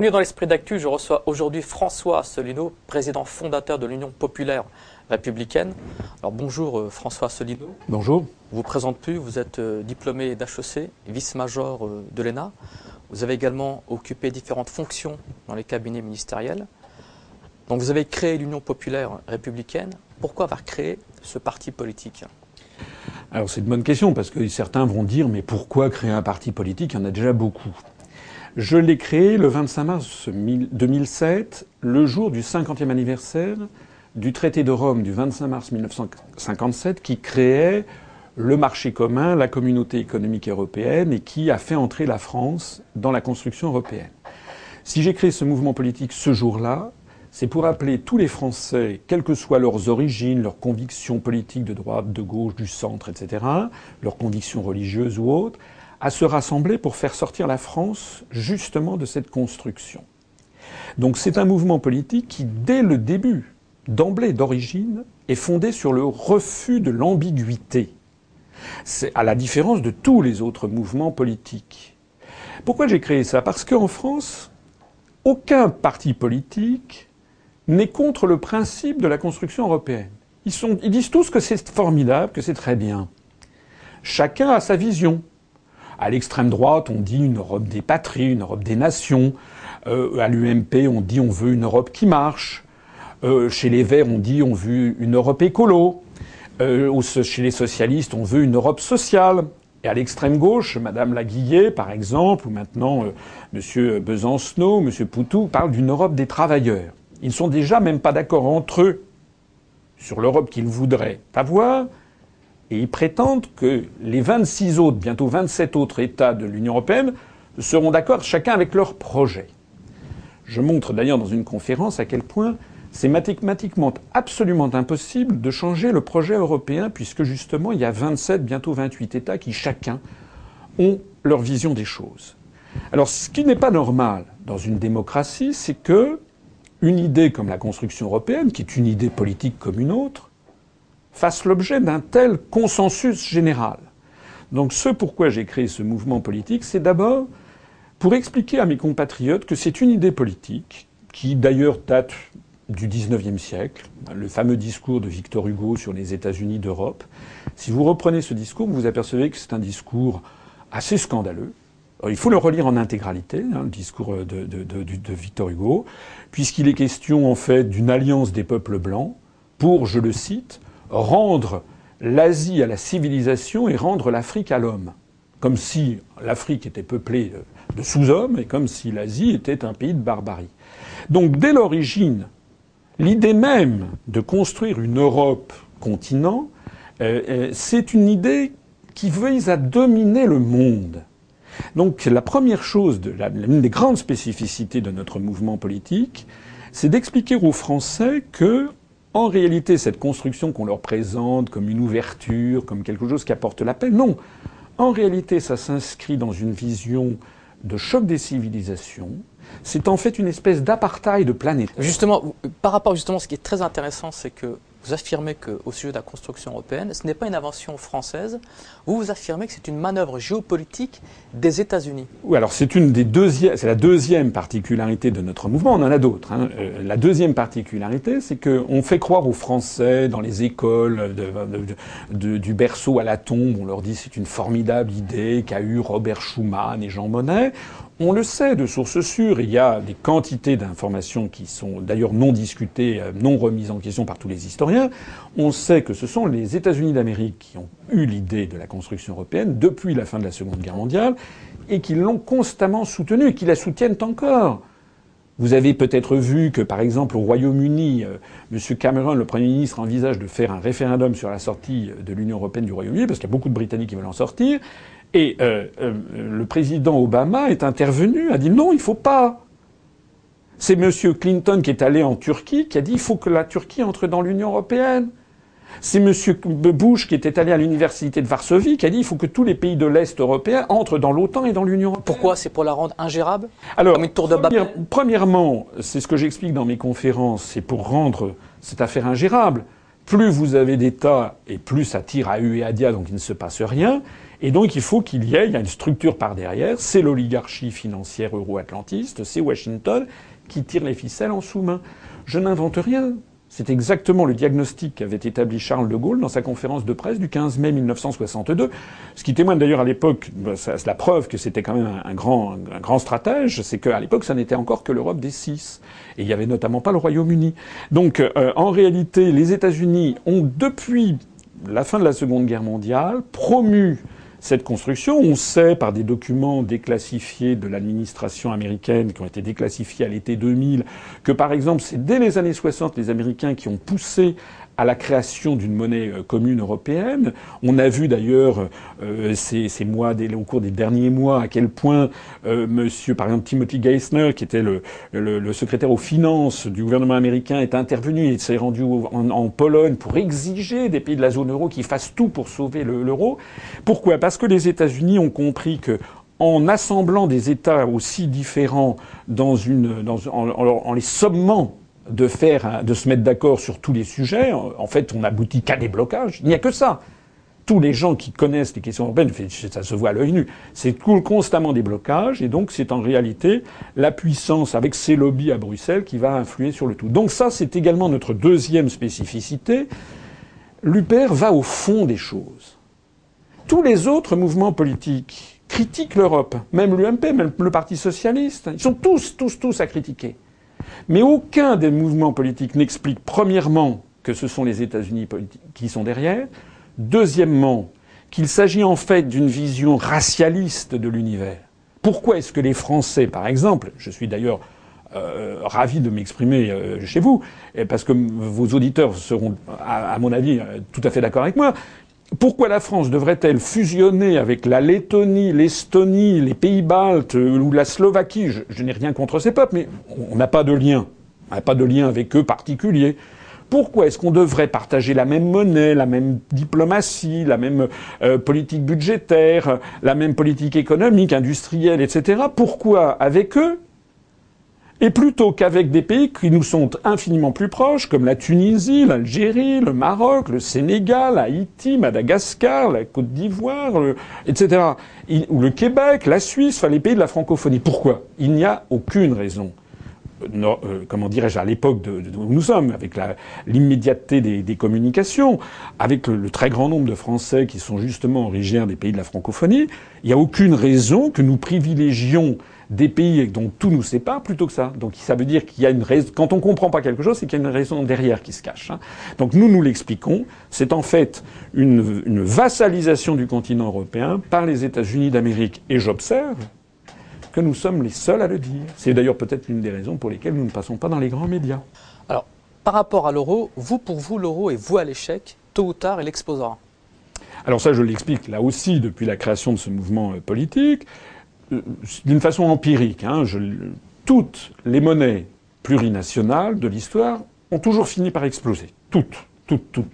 Bienvenue dans l'esprit d'actu, je reçois aujourd'hui François Asselineau, président fondateur de l'Union populaire républicaine. Alors bonjour euh, François Asselineau. Bonjour. Vous vous présente plus, vous êtes euh, diplômé d'HEC, vice-major euh, de l'ENA. Vous avez également occupé différentes fonctions dans les cabinets ministériels. Donc vous avez créé l'Union populaire républicaine. Pourquoi avoir créé ce parti politique? Alors c'est une bonne question parce que certains vont dire mais pourquoi créer un parti politique? Il y en a déjà beaucoup. Je l'ai créé le 25 mars 2007, le jour du 50e anniversaire du traité de Rome du 25 mars 1957 qui créait le marché commun, la communauté économique européenne et qui a fait entrer la France dans la construction européenne. Si j'ai créé ce mouvement politique ce jour-là, c'est pour appeler tous les Français, quelles que soient leurs origines, leurs convictions politiques de droite, de gauche, du centre, etc., leurs convictions religieuses ou autres, à se rassembler pour faire sortir la France justement de cette construction. Donc c'est un mouvement politique qui, dès le début, d'emblée, d'origine, est fondé sur le refus de l'ambiguïté. C'est à la différence de tous les autres mouvements politiques. Pourquoi j'ai créé ça? Parce qu'en France, aucun parti politique n'est contre le principe de la construction européenne. Ils, sont, ils disent tous que c'est formidable, que c'est très bien. Chacun a sa vision. À l'extrême droite, on dit une Europe des patries, une Europe des nations. Euh, à l'UMP, on dit on veut une Europe qui marche. Euh, chez les Verts, on dit on veut une Europe écolo. Euh, chez les socialistes, on veut une Europe sociale. Et à l'extrême gauche, Madame Laguillet, par exemple, ou maintenant euh, Monsieur Besancenot, Monsieur Poutou, parlent d'une Europe des travailleurs. Ils ne sont déjà même pas d'accord entre eux sur l'Europe qu'ils voudraient avoir, et ils prétendent que les 26 autres, bientôt 27 autres États de l'Union européenne seront d'accord chacun avec leur projet. Je montre d'ailleurs dans une conférence à quel point c'est mathématiquement absolument impossible de changer le projet européen puisque justement il y a 27, bientôt 28 États qui chacun ont leur vision des choses. Alors ce qui n'est pas normal dans une démocratie, c'est que une idée comme la construction européenne, qui est une idée politique comme une autre, fasse l'objet d'un tel consensus général. Donc ce pourquoi j'ai créé ce mouvement politique, c'est d'abord pour expliquer à mes compatriotes que c'est une idée politique qui d'ailleurs date du XIXe siècle, le fameux discours de Victor Hugo sur les États-Unis d'Europe. Si vous reprenez ce discours, vous apercevez que c'est un discours assez scandaleux. il faut le relire en intégralité, hein, le discours de Victor Hugo, puisqu'il est question en fait d'une alliance des peuples blancs pour, je le cite, rendre l'Asie à la civilisation et rendre l'Afrique à l'homme. Comme si l'Afrique était peuplée de sous-hommes et comme si l'Asie était un pays de barbarie. Donc dès l'origine, l'idée même de construire une Europe continent, euh, euh, c'est une idée qui vise à dominer le monde. Donc la première chose, l'une des grandes spécificités de notre mouvement politique, c'est d'expliquer aux Français que en réalité, cette construction qu'on leur présente comme une ouverture, comme quelque chose qui apporte la paix, non. En réalité, ça s'inscrit dans une vision de choc des civilisations. C'est en fait une espèce d'apartheid planète. Justement, par rapport justement, ce qui est très intéressant, c'est que vous affirmez qu'au sujet de la construction européenne, ce n'est pas une invention française. Vous vous affirmez que c'est une manœuvre géopolitique des États-Unis. Oui, alors c'est une des deuxièmes, c'est la deuxième particularité de notre mouvement. On en a d'autres. Hein. Euh, la deuxième particularité, c'est qu'on fait croire aux Français dans les écoles du berceau à la tombe, on leur dit c'est une formidable idée qu'a eu Robert Schuman et Jean Monnet. On le sait de sources sûres, il y a des quantités d'informations qui sont d'ailleurs non discutées, euh, non remises en question par tous les historiens. On sait que ce sont les États-Unis d'Amérique qui ont eu l'idée de la construction européenne depuis la fin de la Seconde Guerre mondiale et qui l'ont constamment soutenue et qui la soutiennent encore. Vous avez peut-être vu que, par exemple, au Royaume-Uni, euh, M. Cameron, le Premier ministre, envisage de faire un référendum sur la sortie de l'Union européenne du Royaume-Uni, parce qu'il y a beaucoup de Britanniques qui veulent en sortir. Et euh, euh, le président Obama est intervenu, a dit non, il ne faut pas. C'est M. Clinton qui est allé en Turquie, qui a dit il faut que la Turquie entre dans l'Union européenne. C'est M. Bush qui était allé à l'université de Varsovie, qui a dit il faut que tous les pays de l'Est européen entrent dans l'OTAN et dans l'Union européenne. Pourquoi? C'est pour la rendre ingérable? Alors, tour de premièrement, c'est ce que j'explique dans mes conférences, c'est pour rendre cette affaire ingérable. plus vous avez d'États et plus ça tire à U et à Dia, donc il ne se passe rien. Et donc il faut qu'il y ait, il y a une structure par derrière, c'est l'oligarchie financière euro-atlantiste, c'est Washington qui tire les ficelles en sous-main. Je n'invente rien. C'est exactement le diagnostic qu'avait établi Charles de Gaulle dans sa conférence de presse du 15 mai 1962, ce qui témoigne d'ailleurs à l'époque, c'est la preuve que c'était quand même un, grand, un grand stratège, c'est qu'à l'époque ça n'était encore que l'Europe des six, et il n'y avait notamment pas le Royaume-Uni. Donc euh, en réalité, les États-Unis ont depuis la fin de la Seconde Guerre mondiale promu cette construction. On sait par des documents déclassifiés de l'administration américaine, qui ont été déclassifiés à l'été 2000, que par exemple, c'est dès les années 60 les Américains qui ont poussé à la création d'une monnaie euh, commune européenne. On a vu d'ailleurs euh, ces, ces, mois, au cours des derniers mois, à quel point euh, Monsieur, par exemple, Timothy Geithner, qui était le, le, le, secrétaire aux finances du gouvernement américain, est intervenu et s'est rendu en, en, Pologne pour exiger des pays de la zone euro qui fassent tout pour sauver l'euro. Pourquoi? Parce que les États-Unis ont compris que en assemblant des États aussi différents dans une, dans, en, en les sommant de se mettre d'accord sur tous les sujets. En fait, on aboutit qu'à des blocages. Il n'y a que ça. Tous les gens qui connaissent les questions européennes, ça se voit à l'œil nu, c'est constamment des blocages, et donc c'est en réalité la puissance avec ses lobbies à Bruxelles qui va influer sur le tout. Donc ça, c'est également notre deuxième spécificité. L'UPR va au fond des choses. Tous les autres mouvements politiques critiquent l'Europe, même l'UMP, même le Parti socialiste. Ils sont tous, tous, tous à critiquer. Mais aucun des mouvements politiques n'explique, premièrement, que ce sont les États-Unis qui sont derrière, deuxièmement, qu'il s'agit en fait d'une vision racialiste de l'univers. Pourquoi est-ce que les Français, par exemple, je suis d'ailleurs euh, ravi de m'exprimer euh, chez vous, parce que vos auditeurs seront, à, mon avis, euh, tout à fait d'accord avec moi, pourquoi la France devrait-elle fusionner avec la Lettonie, l'Estonie, les pays baltes euh, ou la Slovaquie? Je, n'ai rien contre ces peuples, mais on n'a pas de lien. On n'a pas de lien avec eux particulier. Pourquoi est-ce qu'on devrait partager la même monnaie, la même diplomatie, la même euh, politique budgétaire, la même politique économique, industrielle, etc. Pourquoi avec eux et plutôt qu'avec des pays qui nous sont infiniment plus proches, comme la Tunisie, l'Algérie, le Maroc, le Sénégal, Haïti, Madagascar, la Côte d'Ivoire, etc., ou le Québec, la Suisse, enfin les pays de la francophonie. Pourquoi? Il n'y a aucune raison. Euh, comment dirais-je, à l'époque où nous sommes, avec l'immédiateté des, communications, avec le, le, très grand nombre de Français qui sont justement originaires des pays de la francophonie, il n'y a aucune raison que nous privilégions des pays dont tout nous sépare plutôt que ça. Donc ça veut dire qu'il y a une raison. Quand on comprend pas quelque chose, c'est qu'il y a une raison derrière qui se cache. Hein. Donc nous nous l'expliquons. C'est en fait une, une vassalisation du continent européen par les États-Unis d'Amérique. Et j'observe que nous sommes les seuls à le dire. C'est d'ailleurs peut-être l'une des raisons pour lesquelles nous ne passons pas dans les grands médias. Alors, par rapport à l'euro, vous, pour vous, l'euro est voué à l'échec. Tôt ou tard, il explosera. Alors ça, je l'explique là aussi depuis la création de ce mouvement euh, politique. Euh, d'une façon empirique, hein, je, toutes les monnaies plurinationales de l'histoire ont toujours fini par exploser. Toutes tout, tout,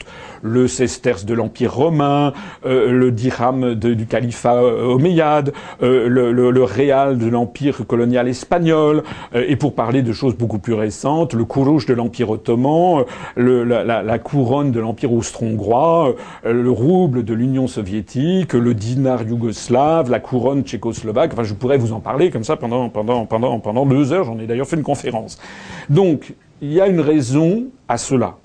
le sesterce de l'Empire romain, euh, le dirham de, du califat euh, omeyyade, euh, le, le, le, réal de l'Empire colonial espagnol, euh, et pour parler de choses beaucoup plus récentes, le kourouche de l'Empire ottoman, le, la, la, la, couronne de l'Empire austro-hongrois, le rouble de l'Union soviétique, le dinar yougoslave, la couronne tchécoslovaque. Enfin, je pourrais vous en parler comme ça pendant pendant pendant pendant deux heures. J'en ai d'ailleurs fait une conférence. Donc, il y a une raison à cela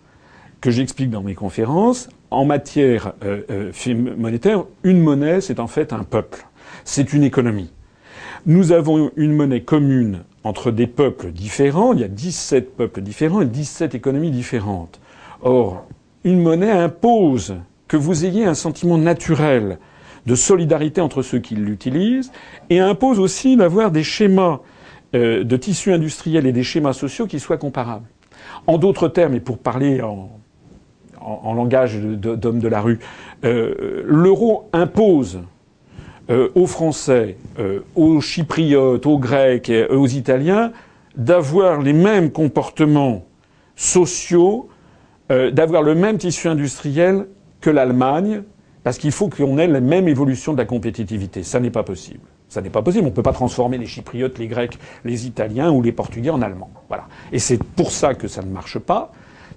que j'explique dans mes conférences, en matière euh, euh, monétaire, une monnaie, c'est en fait un peuple. C'est une économie. Nous avons une monnaie commune entre des peuples différents. Il y a 17 peuples différents et 17 économies différentes. Or, une monnaie impose que vous ayez un sentiment naturel de solidarité entre ceux qui l'utilisent et impose aussi d'avoir des schémas euh, de tissus industriels et des schémas sociaux qui soient comparables. En d'autres termes, et pour parler en en, langage d'homme de, la rue, euh, l'euro impose euh, aux Français, euh, aux Chypriotes, aux Grecs, et aux Italiens d'avoir les mêmes comportements sociaux, d'avoir le même tissu industriel que l'Allemagne, parce qu'il faut qu'on ait la même évolution de la compétitivité. Ça n'est pas possible. Ça n'est pas possible. On ne peut pas transformer les Chypriotes, les Grecs, les Italiens ou les Portugais en Allemands. Voilà. Et c'est pour ça que ça ne marche pas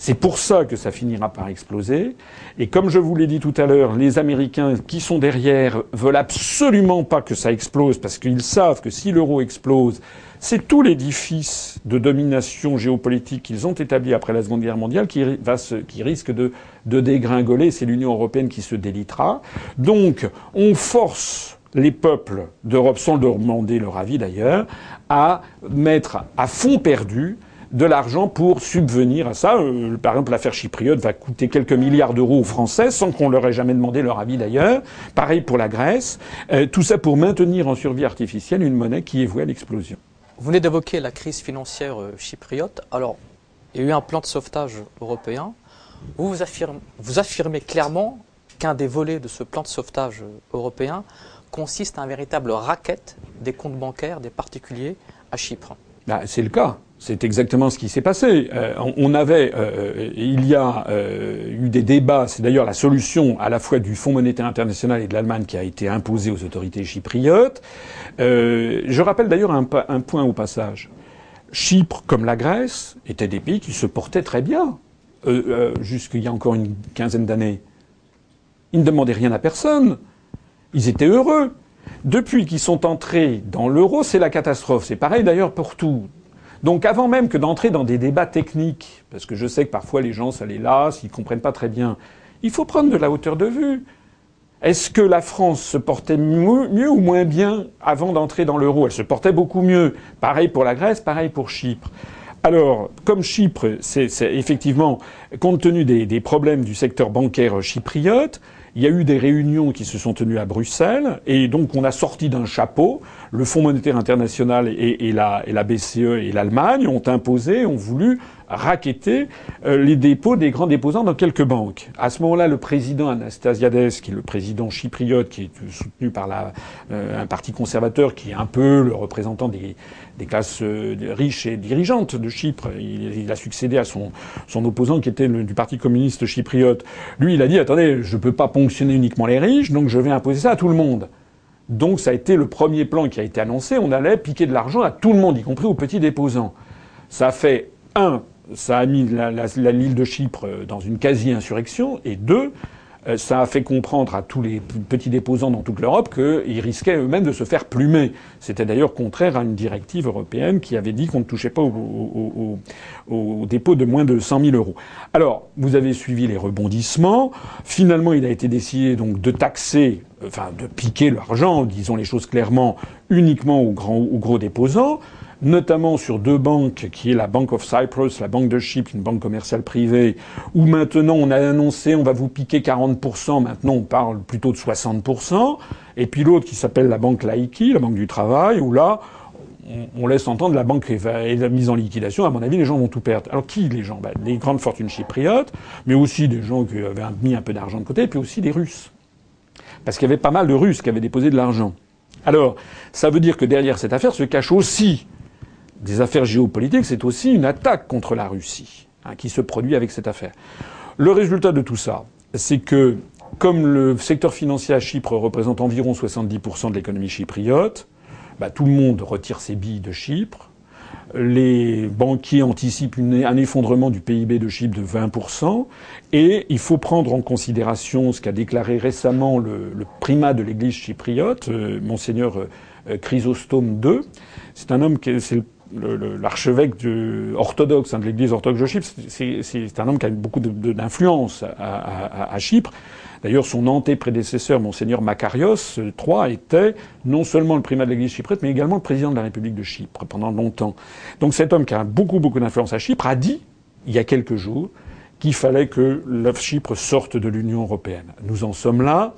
C'est pour ça que ça finira par exploser. Et comme je vous l'ai dit tout à l'heure, les Américains qui sont derrière veulent absolument pas que ça explose parce qu'ils savent que si l'euro explose, c'est tout l'édifice de domination géopolitique qu'ils ont établi après la Seconde Guerre mondiale qui, risque de dégringoler. C'est l'Union européenne qui se délitera. Donc, on force les peuples d'Europe, sans leur demander leur avis d'ailleurs, à mettre à fond perdu de l'argent pour subvenir à ça. Euh, par exemple, l'affaire chypriote va coûter quelques milliards d'euros aux Français sans qu'on leur ait jamais demandé leur avis d'ailleurs. Pareil pour la Grèce. Euh, tout ça pour maintenir en survie artificielle une monnaie qui est vouée à l'explosion. Vous venez d'évoquer la crise financière euh, chypriote. Alors, il y a eu un plan de sauvetage européen. Vous, vous, affirmez, vous affirmez clairement qu'un des volets de ce plan de sauvetage européen consiste à un véritable racket des comptes bancaires des particuliers à Chypre. Bah, c'est le cas. C'est exactement ce qui s'est passé. Euh, on, avait, euh, il y a euh, eu des débats. C'est d'ailleurs la solution à la fois du Fonds monétaire international et de l'Allemagne qui a été imposée aux autorités chypriotes. je rappelle d'ailleurs un, un, point au passage. Chypre, comme la Grèce, étaient des pays qui se portaient très bien jusqu'il y a encore une quinzaine d'années. Ils ne demandaient rien à personne. Ils étaient heureux. Depuis qu'ils sont entrés dans l'euro, c'est la catastrophe. C'est pareil d'ailleurs pour tout. Donc avant même que d'entrer dans des débats techniques, parce que je sais que parfois les gens, ça les lasse, ils ne comprennent pas très bien, il faut prendre de la hauteur de vue. Est-ce que la France se portait mieux, ou moins bien avant d'entrer dans l'euro? Elle se portait beaucoup mieux. Pareil pour la Grèce, pareil pour Chypre. Alors, comme Chypre, c'est effectivement, compte tenu des, des, problèmes du secteur bancaire chypriote, il y a eu des réunions qui se sont tenues à Bruxelles, et donc on a sorti d'un chapeau le Fonds monétaire international et, la, et la, BCE et l'Allemagne ont imposé, ont voulu raqueter euh, les dépôts des grands déposants dans quelques banques. À ce moment-là, le président Anastasiades, qui est le président chypriote, qui est soutenu par euh, un parti conservateur, qui est un peu le représentant des, classes euh, riches et dirigeantes de Chypre, il, il a succédé à son, opposant qui était du parti communiste chypriote. Lui, il a dit attendez, je ne peux pas ponctionner uniquement les riches, donc je vais imposer ça à tout le monde. Donc ça a été le premier plan qui a été annoncé. On allait piquer de l'argent à tout le monde, y compris aux petits déposants. Ça fait, un, ça a mis l'île de Chypre dans une quasi-insurrection, et deux, euh, ça a fait comprendre à tous les petits déposants dans toute l'Europe qu'ils risquaient eux-mêmes de se faire plumer. C'était d'ailleurs contraire à une directive européenne qui avait dit qu'on ne touchait pas aux au, dépôts de moins de 100 000 euros. Alors, vous avez suivi les rebondissements. Finalement, il a été décidé donc de taxer, enfin de piquer l'argent, disons les choses clairement, uniquement aux, grands, aux gros déposants notamment sur deux banques, qui est la Bank of Cyprus, la Banque de Chypre, une banque commerciale privée, où maintenant on a annoncé on va vous piquer 40%, maintenant on parle plutôt de 60%, et puis l'autre qui s'appelle la Banque Laiki, la Banque du Travail, où là, on, laisse entendre la banque est mise en liquidation. À mon avis, les gens vont tout perdre. Alors qui les gens? Ben, Les grandes fortunes chypriotes, mais aussi des gens qui avaient mis un peu d'argent de côté, et puis aussi des Russes. Parce qu'il y avait pas mal de Russes qui avaient déposé de l'argent. Alors, ça veut dire que derrière cette affaire se cache aussi des affaires géopolitiques, c'est aussi une attaque contre la Russie hein, qui se produit avec cette affaire. Le résultat de tout ça, c'est que comme le secteur financier à Chypre représente environ 70% de l'économie chypriote, bah, tout le monde retire ses billes de Chypre. Les banquiers anticipent un effondrement du PIB de Chypre de 20%. Et il faut prendre en considération ce qu'a déclaré récemment le, primat de l'Église chypriote, euh, monseigneur euh, Chrysostome II. C'est un homme qui c'est le l'archevêque orthodoxe hein, de l'Église orthodoxe de Chypre, c'est un homme qui a beaucoup d'influence à, Chypre. D'ailleurs, son antéprédécesseur, monseigneur Makarios III, était non seulement le primat de l'Église chypriote, mais également le président de la République de Chypre pendant longtemps. Donc cet homme qui a beaucoup, beaucoup d'influence à Chypre a dit, il y a quelques jours, qu'il fallait que la Chypre sorte de l'Union européenne. Nous en sommes là.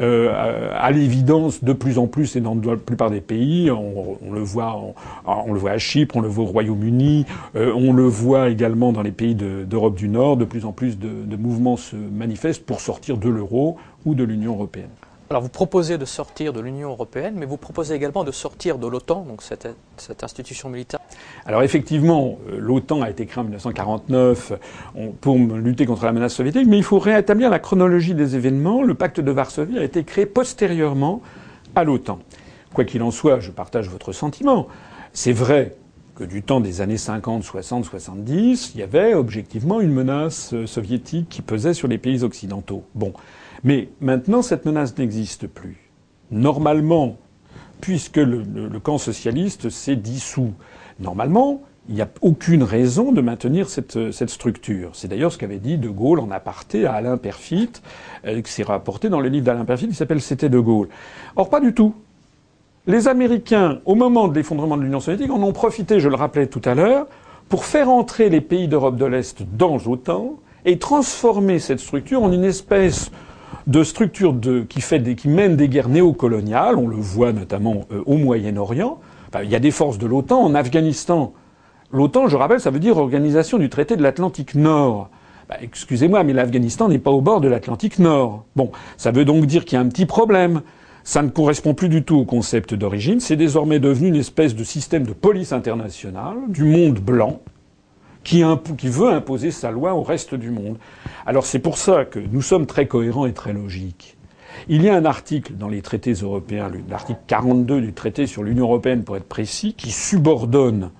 Euh, à l'évidence, de plus en plus, et dans la plupart des pays, on, le voit, on, le voit à Chypre, on le voit au Royaume-Uni, euh, on le voit également dans les pays d'Europe du Nord. De plus en plus de, de mouvements se manifestent pour sortir de l'euro ou de l'Union européenne. Alors vous proposez de sortir de l'Union européenne, mais vous proposez également de sortir de l'OTAN, donc cette, institution militaire. Alors effectivement, euh, l'OTAN a été créée en 1949 pour lutter contre la menace soviétique, mais il faut rétablir la chronologie des événements. Le pacte de Varsovie a été créé postérieurement à l'OTAN. Quoi qu'il en soit, je partage votre sentiment. C'est vrai que du temps des années 50, 60, 70, il y avait objectivement une menace euh, soviétique qui pesait sur les pays occidentaux. Bon. Mais maintenant, cette menace n'existe plus. Normalement, puisque le, camp socialiste s'est dissous, normalement, il n'y a aucune raison de maintenir cette, cette structure. C'est d'ailleurs ce qu'avait dit De Gaulle en aparté à Alain Perfit, euh, qui s'est rapporté dans le livre d'Alain Perfit qui s'appelle C'était De Gaulle. Or, pas du tout. Les Américains, au moment de l'effondrement de l'Union soviétique, en ont profité, je le rappelais tout à l'heure, pour faire entrer les pays d'Europe de l'Est dans l'OTAN et transformer cette structure en une espèce de structure de, qui, des, qui mène des guerres néocoloniales. On le voit notamment euh, au Moyen-Orient. il y a des forces de l'OTAN en Afghanistan. L'OTAN, je rappelle, ça veut dire Organisation du traité de l'Atlantique Nord. Bah, excusez-moi, mais l'Afghanistan n'est pas au bord de l'Atlantique Nord. Bon, ça veut donc dire qu'il y a un petit problème. Ça ne correspond plus du tout au concept d'origine. C'est désormais devenu une espèce de système de police internationale du monde blanc qui, veut imposer sa loi au reste du monde. Alors c'est pour ça que nous sommes très cohérents et très logiques. Il y a un article dans les traités européens, l'article 42 du traité sur l'Union européenne pour être précis, qui subordonne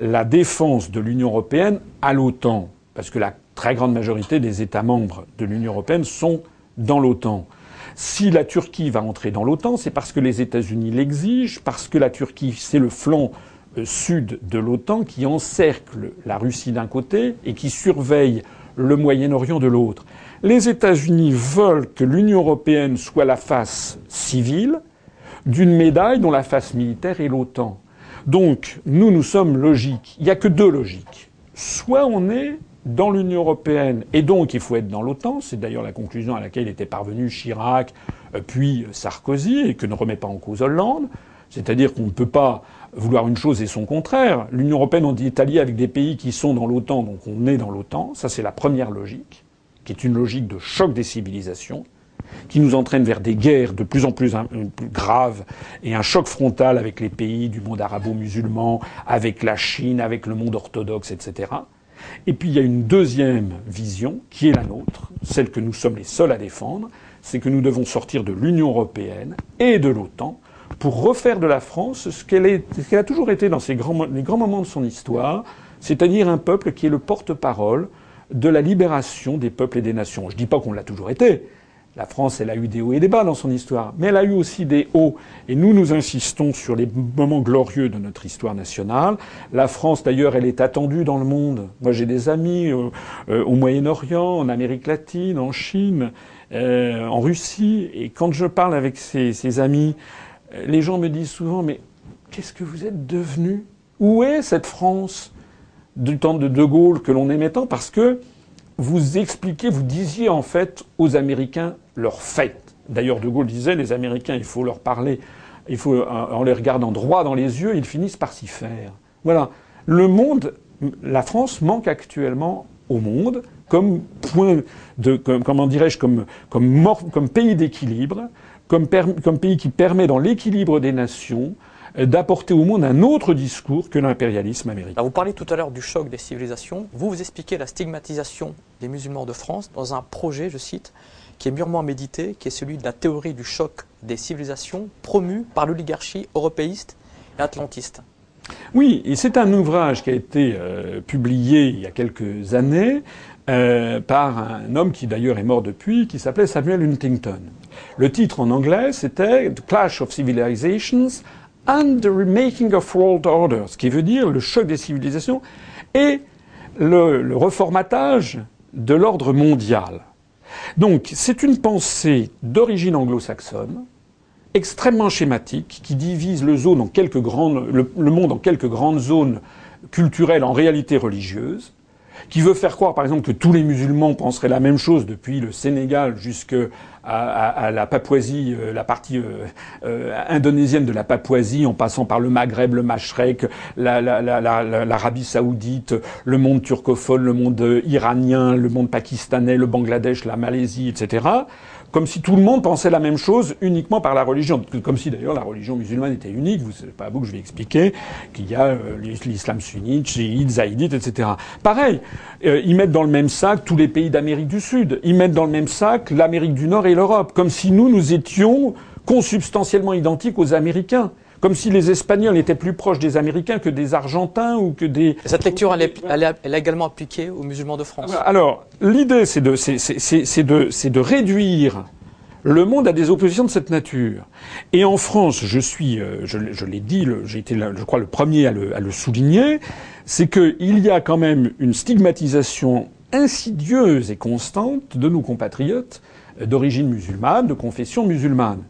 la défense de l'Union européenne à l'OTAN, parce que la très grande majorité des États membres de l'Union européenne sont dans l'OTAN. Si la Turquie va entrer dans l'OTAN, c'est parce que les États-Unis l'exigent, parce que la Turquie, c'est le flanc sud de l'OTAN qui encercle la Russie d'un côté et qui surveille le Moyen-Orient de l'autre. Les États-Unis veulent que l'Union européenne soit la face civile d'une médaille dont la face militaire est l'OTAN. Donc, nous, nous sommes logiques. Il n'y a que deux logiques. Soit on est dans l'Union européenne et donc il faut être dans l'OTAN. C'est d'ailleurs la conclusion à laquelle était parvenu Chirac, euh, puis Sarkozy, et que ne remet pas en cause Hollande. C'est-à-dire qu'on ne peut pas vouloir une chose et son contraire. L'Union européenne, on est allié avec des pays qui sont dans l'OTAN, donc on est dans l'OTAN. Ça, c'est la première logique, qui est une logique de choc des civilisations, qui nous entraîne vers des guerres de plus en plus, plus graves et un choc frontal avec les pays du monde arabo-musulman, avec la Chine, avec le monde orthodoxe, etc. Et puis il y a une deuxième vision, qui est la nôtre, celle que nous sommes les seuls à défendre, c'est que nous devons sortir de l'Union européenne et de l'OTAN pour refaire de la France ce qu'elle a toujours été dans les grands moments de son histoire, c'est-à-dire un peuple qui est le porte-parole de la libération des peuples et des nations. Je ne dis pas qu'on l'a toujours été. La France, elle a eu des hauts et des bas dans son histoire, mais elle a eu aussi des hauts. Et nous, nous insistons sur les moments glorieux de notre histoire nationale. La France, d'ailleurs, elle est attendue dans le monde. Moi, j'ai des amis euh, euh, au Moyen-Orient, en Amérique latine, en Chine, euh, en Russie. Et quand je parle avec ces, ces amis, les gens me disent souvent, mais qu'est-ce que vous êtes devenu? Où est cette France du temps de De Gaulle que l'on aimait tant? Parce que vous expliquez, vous disiez en fait aux Américains leur fait. D'ailleurs, De Gaulle disait, les Américains, il faut leur parler, il faut, en les regardant droit dans les yeux, ils finissent par s'y faire. Voilà. Le monde, la France manque actuellement au monde comme point de, comment dirais-je, comme, comme, comme pays d'équilibre comme, pays qui permet, dans l'équilibre des nations, euh, d'apporter au monde un autre discours que l'impérialisme américain. vous parlez tout à l'heure du choc des civilisations. Vous vous expliquez la stigmatisation des musulmans de France dans un projet, je cite, qui est mûrement médité, qui est celui de la théorie du choc des civilisations promue par l'oligarchie européiste et atlantiste. Oui, et c'est un ouvrage qui a été euh, publié il y a quelques années euh, par un homme qui d'ailleurs est mort depuis, qui s'appelait Samuel Huntington. Le titre en anglais, c'était The Clash of Civilizations and the Remaking of World Order, ce qui veut dire le choc des civilisations et le, reformatage de l'ordre mondial. Donc, c'est une pensée d'origine anglo-saxonne, extrêmement schématique, qui divise le, le monde en quelques grandes zones culturelles en réalité religieuses, qui veut faire croire, par exemple, que tous les musulmans penseraient la même chose depuis le Sénégal jusqu'à à, la Papouasie, euh, la partie euh, euh, indonésienne de la Papouasie, en passant par le Maghreb, le Machrek, l'Arabie saoudite, le monde turcophone, le monde iranien, le monde pakistanais, le Bangladesh, la Malaisie, etc comme si tout le monde pensait la même chose uniquement par la religion. Comme si d'ailleurs la religion musulmane était unique. Vous, c'est pas à vous que je vais expliquer qu'il y a euh, l'islam sunnite, chiite, zaïdite, etc. Pareil, euh, ils mettent dans le même sac tous les pays d'Amérique du Sud. Ils mettent dans le même sac l'Amérique du Nord et l'Europe. Comme si nous, nous étions consubstantiellement identiques aux Américains. Comme si les Espagnols étaient plus proches des Américains que des Argentins ou que des. Cette lecture, elle est, elle est, elle est également appliquée aux musulmans de France. Alors, l'idée, c'est de, réduire le monde a des oppositions de cette nature. Et en France, je suis, euh, je, je l'ai dit, j'ai été, je crois, le premier à le, à le souligner, c'est qu'il y a quand même une stigmatisation insidieuse et constante de nos compatriotes d'origine musulmane, de confession musulmane.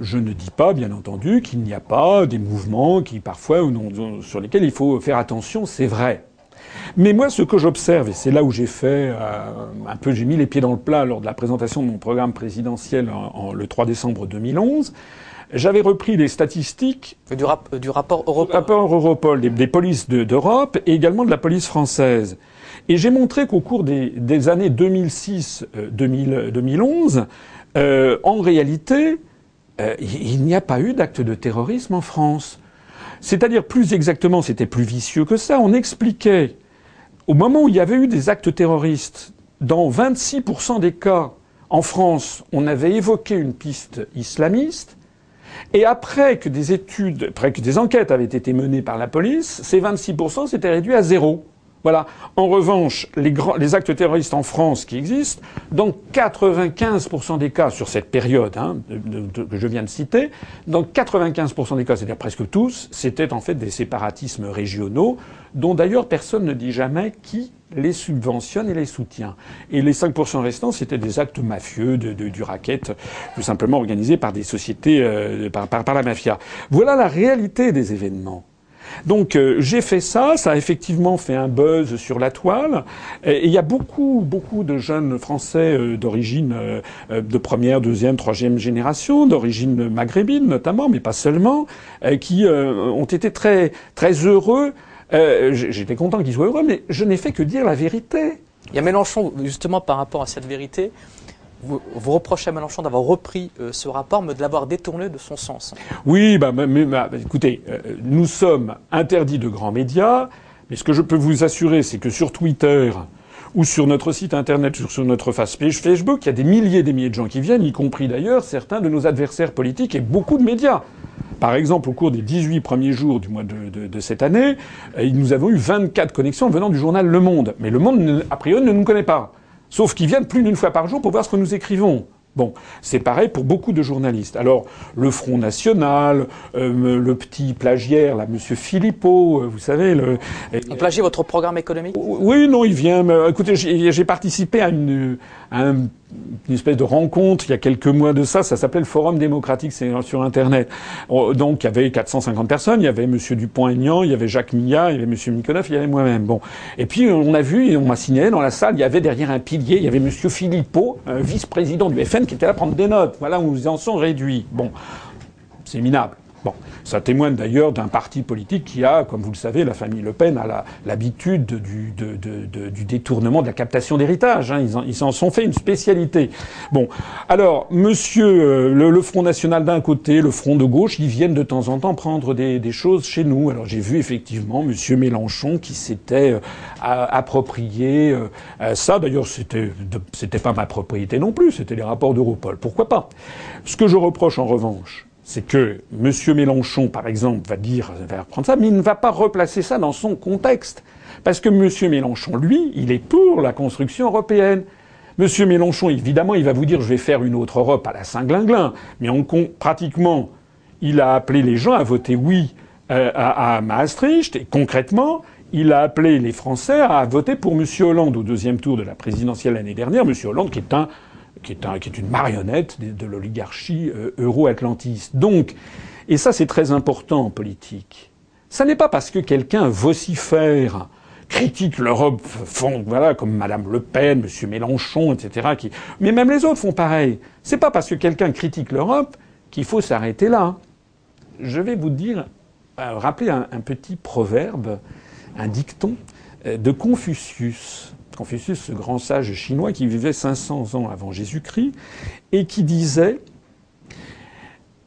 Je ne dis pas, bien entendu, qu'il n'y a pas des mouvements qui parfois sur lesquels il faut faire attention, c'est vrai. Mais moi, ce que j'observe, et c'est là où j'ai fait euh, un peu, j'ai mis les pieds dans le plat lors de la présentation de mon programme présidentiel en, le 3 décembre 2011, j'avais repris les statistiques du, du rapport Europol, rapport Europol des, polices d'Europe et également de la police française. Et j'ai montré qu'au cours des, des années 2006-2011, euh, euh, en réalité, euh, il n'y a pas eu d'acte de terrorisme en France. C'est-à-dire, plus exactement, c'était plus vicieux que ça. On expliquait, au moment où il y avait eu des actes terroristes, dans 26% des cas, en France, on avait évoqué une piste islamiste, et après que des études, après que des enquêtes avaient été menées par la police, ces 26% s'étaient réduits à zéro. Voilà. En revanche, les, actes terroristes en France qui existent, dans 95% des cas sur cette période hein, que je viens de citer, dans 95% des cas, c'est-à-dire presque tous, c'était en fait des séparatismes régionaux, dont d'ailleurs personne ne dit jamais qui les subventionne et les soutient. Et les 5% restants, c'était des actes mafieux, du racket, tout simplement organisés par des sociétés, euh, par, par la mafia. Voilà la réalité des événements. Donc euh, j'ai fait ça, ça a effectivement fait un buzz sur la toile. Et il y a beaucoup, beaucoup de jeunes Français euh, d'origine euh, de première, deuxième, troisième génération, d'origine maghrébine notamment, mais pas seulement, qui ont été très, très heureux. J'étais content qu'ils soient heureux, mais je n'ai fait que dire la vérité. Il y a Mélenchon, justement, par rapport à cette vérité, vous, reprochez à Mélenchon d'avoir repris euh, ce rapport, mais de l'avoir détourné de son sens. Oui, bah, mais, bah, écoutez, euh, nous sommes interdits de grands médias, mais ce que je peux vous assurer, c'est que sur Twitter ou sur notre site internet, sur, notre page Facebook, il y a des milliers et des milliers de gens qui viennent, y compris d'ailleurs certains de nos adversaires politiques et beaucoup de médias. Par exemple, au cours des 18 premiers jours du mois de cette année, euh, nous avons eu 24 connexions venant du journal Le Monde. Mais Le Monde, a priori, ne nous connaît pas. Sauf qu'ils viennent plus d'une fois par jour pour voir ce que nous écrivons. Bon, c'est pareil pour beaucoup de journalistes. Alors, le Front National, euh, le petit plagiaire, là, Monsieur Philippot, euh, vous savez, le. On plagie votre programme économique? Oui, non, il vient. Mais, écoutez, j'ai participé à une, à un une espèce de rencontre il y a quelques mois de ça, ça s'appelait le Forum démocratique sur Internet. Oh, donc il y avait 450 personnes, il y avait Monsieur Dupont-Aignan, il y avait Jacques Millat, il y avait Monsieur Mikonoff, il y avait moi-même. Bon, et puis on a vu et on m'a signé dans la salle, il y avait derrière un pilier, il y avait Monsieur Philippot, vice-président du FN, qui était là à prendre des notes. Voilà où nous en sont réduits. Bon, c'est minable. Bon, ça témoigne d'ailleurs d'un parti politique qui a, comme vous le savez, la famille Le Pen a l'habitude du, du, détournement de la captation d'héritage. Hein. Ils, en, sont fait une spécialité. Bon, alors, Monsieur euh, le, Front National d'un côté, le Front de gauche, ils viennent de temps en temps prendre des, des choses chez nous. Alors j'ai vu effectivement Monsieur Mélenchon qui s'était euh, approprié euh, ça. D'ailleurs, c'était c'était pas ma propriété non plus. C'était les rapports d'Europol. Pourquoi pas? Ce que je reproche en revanche c'est que M. Mélenchon, par exemple, va dire, va reprendre ça, mais il ne va pas replacer ça dans son contexte. Parce que M. Mélenchon, lui, il est pour la construction européenne. M. Mélenchon, évidemment, il va vous dire je vais faire une autre Europe à la Saint-Glinglin. Mais en, pratiquement, il a appelé les gens à voter oui euh, à, à, Maastricht. Et concrètement, il a appelé les Français à voter pour M. Hollande au deuxième tour de la présidentielle l'année dernière. M. Hollande, qui est un qui est, une marionnette de, l'oligarchie euh, euro-atlantiste. Donc, et ça c'est très important en politique, ça n'est pas parce que quelqu'un vocifère, critique l'Europe, voilà, comme Madame Le Pen, Monsieur Mélenchon, etc., mais même les autres font pareil. C'est pas parce que quelqu'un critique l'Europe qu'il faut s'arrêter là. Je vais vous dire, euh, rappeler un, petit proverbe, un dicton euh, de Confucius. Confucius, ce grand sage chinois qui vivait 500 ans avant Jésus-Christ, et qui disait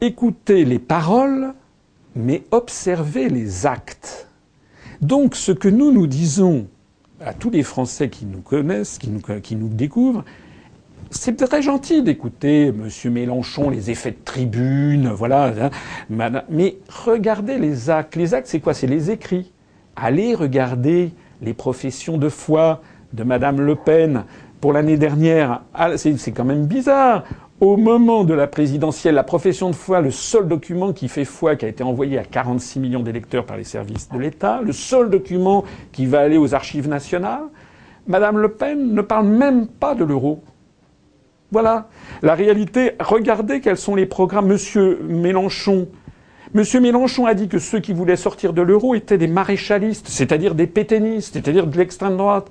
Écoutez les paroles, mais observez les actes. Donc ce que nous nous disons à tous les Français qui nous connaissent, qui nous, découvrent, c'est très gentil d'écouter M. Mélenchon, les effets de tribune, voilà. Hein, mais regardez les actes. Les actes, c'est quoi? C'est les écrits. Allez regarder les professions de foi de Mme Le Pen pour l'année dernière. Ah, c'est quand même bizarre. Au moment de la présidentielle, la profession de foi, le seul document qui fait foi, qui a été envoyé à 46 millions d'électeurs par les services de l'État, le seul document qui va aller aux archives nationales, Madame Le Pen ne parle même pas de l'euro. Voilà. La réalité, regardez quels sont les programmes. Monsieur Mélenchon, Monsieur Mélenchon a dit que ceux qui voulaient sortir de l'euro étaient des maréchalistes, c'est-à-dire des pétainistes, c'est-à-dire de l'extrême droite.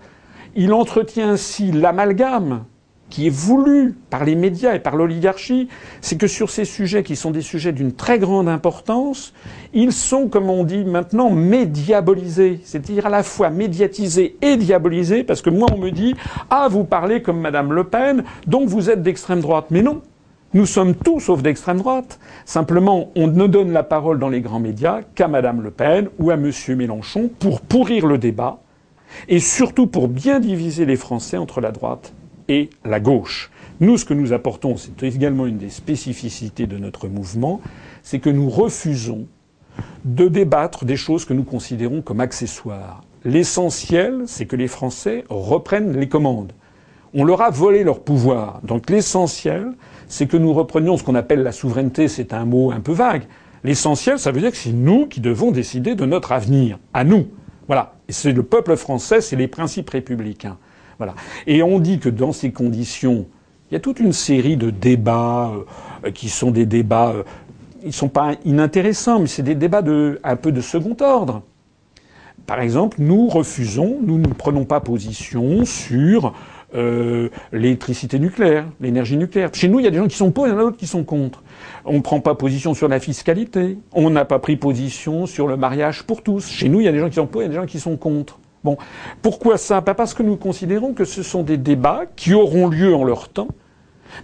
Il entretient ainsi l'amalgame qui est voulu par les médias et par l'oligarchie, c'est que sur ces sujets qui sont des sujets d'une très grande importance, ils sont, comme on dit maintenant, médiabolisés, c'est-à-dire à la fois médiatisés et diabolisés, parce que moi on me dit ah vous parlez comme Madame Le Pen, donc vous êtes d'extrême droite, mais non. Nous sommes tous sauf d'extrême droite. Simplement, on ne donne la parole dans les grands médias qu'à Madame Le Pen ou à Monsieur Mélenchon pour pourrir le débat et surtout pour bien diviser les Français entre la droite et la gauche. Nous, ce que nous apportons, c'est également une des spécificités de notre mouvement, c'est que nous refusons de débattre des choses que nous considérons comme accessoires. L'essentiel, c'est que les Français reprennent les commandes. On leur a volé leur pouvoir. Donc l'essentiel, c'est que nous reprenions ce qu'on appelle la souveraineté, c'est un mot un peu vague. L'essentiel, ça veut dire que c'est nous qui devons décider de notre avenir, à nous. Voilà. C'est le peuple français, c'est les principes républicains. Voilà. Et on dit que dans ces conditions, il y a toute une série de débats euh, qui sont des débats, euh, ils sont pas inintéressants, mais c'est des débats de, un peu de second ordre. Par exemple, nous refusons, nous ne prenons pas position sur euh, l'électricité nucléaire, l'énergie nucléaire. Chez nous, il y a des gens qui sont pour, il y en a d'autres qui sont contre. On ne prend pas position sur la fiscalité. On n'a pas pris position sur le mariage pour tous. Chez nous, il y a des gens qui sont pour, il y a des gens qui sont contre. Bon, pourquoi ça? Parce que nous considérons que ce sont des débats qui auront lieu en leur temps,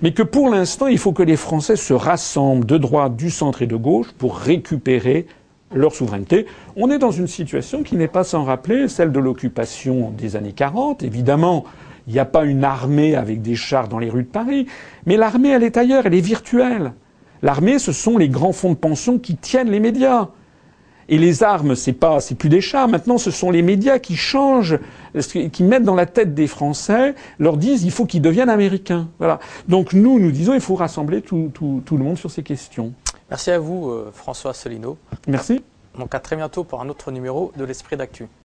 mais que pour l'instant, il faut que les Français se rassemblent de droite, du centre et de gauche pour récupérer leur souveraineté. On est dans une situation qui n'est pas sans rappeler celle de l'occupation des années 40. Évidemment, il n'y a pas une armée avec des chars dans les rues de Paris, mais l'armée, elle est ailleurs, elle est virtuelle. L'armée, ce sont les grands fonds de pension qui tiennent les médias. Et les armes, c'est pas, c'est plus des chars. Maintenant, ce sont les médias qui changent, qui mettent dans la tête des Français, leur disent il faut qu'ils deviennent américains. Voilà. Donc nous, nous disons il faut rassembler tout, le monde sur ces questions. Merci à vous, euh, François Solino. Merci. Donc à très bientôt pour un autre numéro de l'Esprit d'actu.